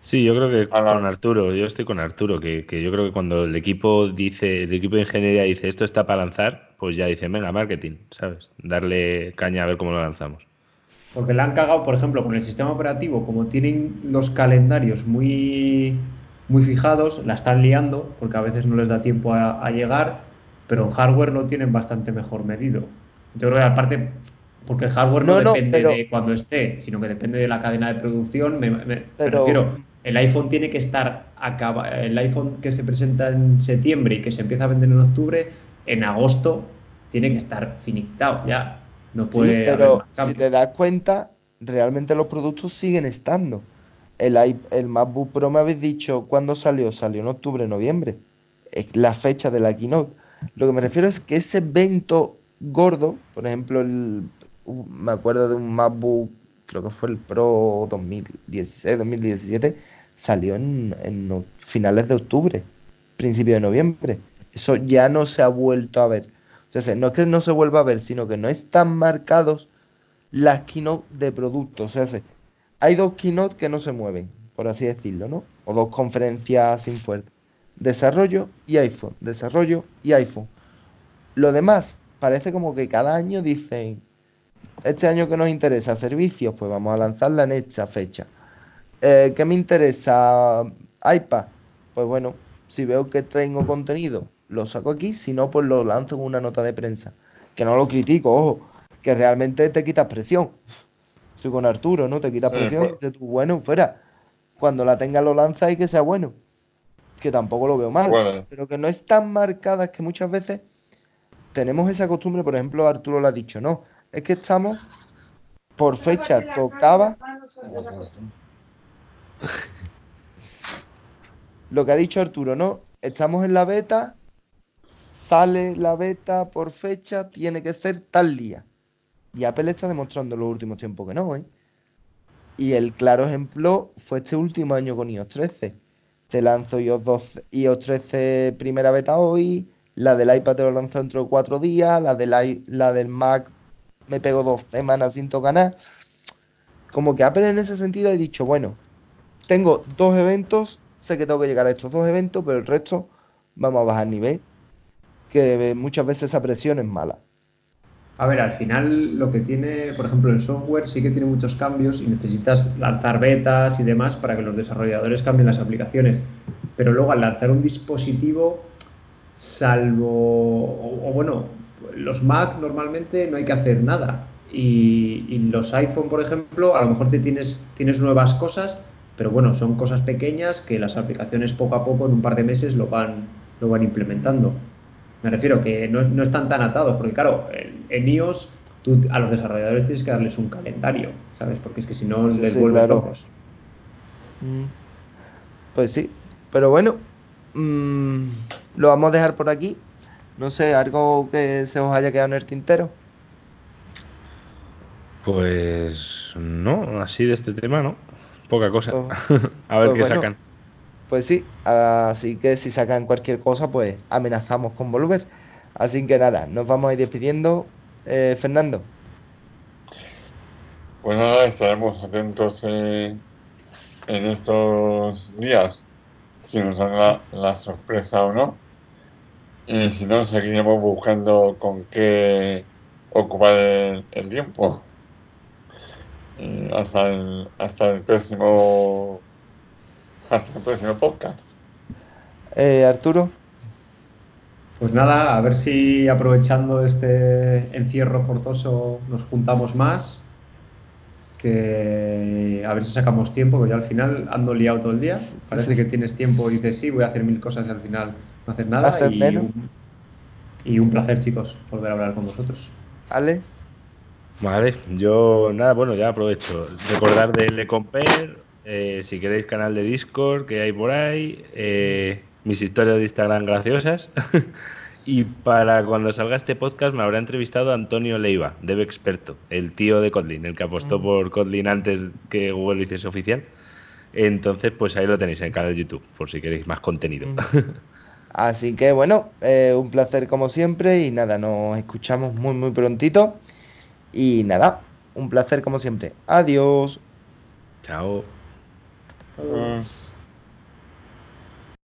Sí, yo creo que con Arturo, yo estoy con Arturo, que, que yo creo que cuando el equipo dice, el equipo de ingeniería dice esto está para lanzar, pues ya dicen, venga, marketing, ¿sabes? Darle caña a ver cómo lo lanzamos. Porque la han cagado, por ejemplo, con el sistema operativo, como tienen los calendarios muy, muy fijados, la están liando, porque a veces no les da tiempo a, a llegar, pero en hardware lo tienen bastante mejor medido. Yo creo que aparte, porque el hardware no, No, no, depende pero- de cuando esté, sino que depende de la cadena de producción, me, me- me Pero- refiero, el iPhone tiene que estar acaba, el iPhone que se presenta en septiembre y que se empieza a vender en octubre, en agosto tiene que estar finitado ya. No Sí, puede haber pero más si te das cuenta, realmente los productos siguen estando. El, i- el MacBook Pro me habéis dicho cuándo salió, salió en octubre, noviembre. Es la fecha de la keynote. Lo que me refiero es que ese evento gordo, por ejemplo, el, me acuerdo de un MacBook, creo que fue el Pro 2016, 2017, salió en, finales de octubre, principio de noviembre. Eso ya no se ha vuelto a ver. O sea, no es que no se vuelva a ver, sino que no están marcados las keynote de productos. O sea, se- hay dos keynote que no se mueven, por así decirlo, ¿no? o dos conferencias sin fuerte. Desarrollo y iPhone, desarrollo y iPhone. Lo demás parece como que cada año dicen, este año que nos interesa servicios, pues vamos a lanzarla en esta fecha. Eh, ¿Qué me interesa iPad? Pues bueno, si veo que tengo contenido, lo saco aquí, si no, pues lo lanzo en una nota de prensa. Que no lo critico, ojo, que realmente te quitas presión. Estoy con Arturo, ¿no? Te quitas presión pues. de tu bueno fuera. Cuando la tenga lo lanza y que sea bueno. Que tampoco lo veo mal. Bueno. Pero que no es tan marcada, es que muchas veces tenemos esa costumbre, por ejemplo, Arturo lo ha dicho, no, es que estamos por fecha, tocaba lo que ha dicho Arturo, ¿no? Estamos en la beta, sale la beta por fecha, tiene que ser tal día. Y Apple está demostrando en los últimos tiempos que no, ¿eh? Y el claro ejemplo fue este último año con iOS 13. Te lanzo iOS 12, iOS 13 primera beta hoy, la del iPad te lo lanzo dentro de cuatro días, la del, la del Mac me pego dos semanas sin tocar nada. Como que Apple en ese sentido ha dicho, bueno, tengo dos eventos, sé que tengo que llegar a estos dos eventos, pero el resto vamos a bajar nivel. Que muchas veces esa presión es mala. A ver, al final lo que tiene, por ejemplo, el software sí que tiene muchos cambios y necesitas lanzar betas y demás para que los desarrolladores cambien las aplicaciones. Pero luego al lanzar un dispositivo, salvo, o, o bueno, los Mac normalmente no hay que hacer nada. Y, y los iPhone, por ejemplo, a lo mejor te tienes, tienes nuevas cosas, pero bueno, son cosas pequeñas que las aplicaciones poco a poco, en un par de meses, lo van, lo van implementando. Me refiero que no, no están tan atados, porque claro, en, en iOS tú a los desarrolladores tienes que darles un calendario, ¿sabes? Porque es que si no les sí, vuelven claro. locos. Mm. Pues sí, pero bueno, mm, lo vamos a dejar por aquí. No sé, algo que se os haya quedado en el tintero. Pues no, así de este tema, ¿no? Poca cosa. Oh, A ver pues qué bueno. sacan. Pues sí, así que si sacan cualquier cosa, pues amenazamos con volver. Así que nada, nos vamos a ir despidiendo. Eh, Fernando, Pues nada, estaremos atentos eh, en estos días, si nos dan la, la sorpresa o no. Y si no, seguiremos buscando con qué ocupar el, el tiempo. Y hasta el, hasta el próximo hasta el próximo podcast. eh, Arturo, Pues nada, a ver si aprovechando este encierro forzoso nos juntamos más. Que a ver si sacamos tiempo, que yo al final ando liado todo el día. Parece que tienes tiempo y dices sí, voy a hacer mil cosas y al final no haces nada. Y, menos. un, y un placer, chicos, volver a hablar con vosotros. Ale, Vale, yo nada, bueno, ya aprovecho. Recordar de Le Compare, eh, si queréis canal de Discord que hay por ahí, eh, mis historias de Instagram graciosas. y para cuando salga este podcast me habrá entrevistado Antonio Leiva, Dev Experto, el tío de Kotlin, el que apostó Mm. por Kotlin antes que Google lo hiciese oficial. Entonces, pues ahí lo tenéis en el canal de YouTube, por si queréis más contenido. Mm. Así que bueno, eh, un placer como siempre y nada, nos escuchamos muy muy prontito. Y nada, un placer como siempre. Adiós. Chao. Mm.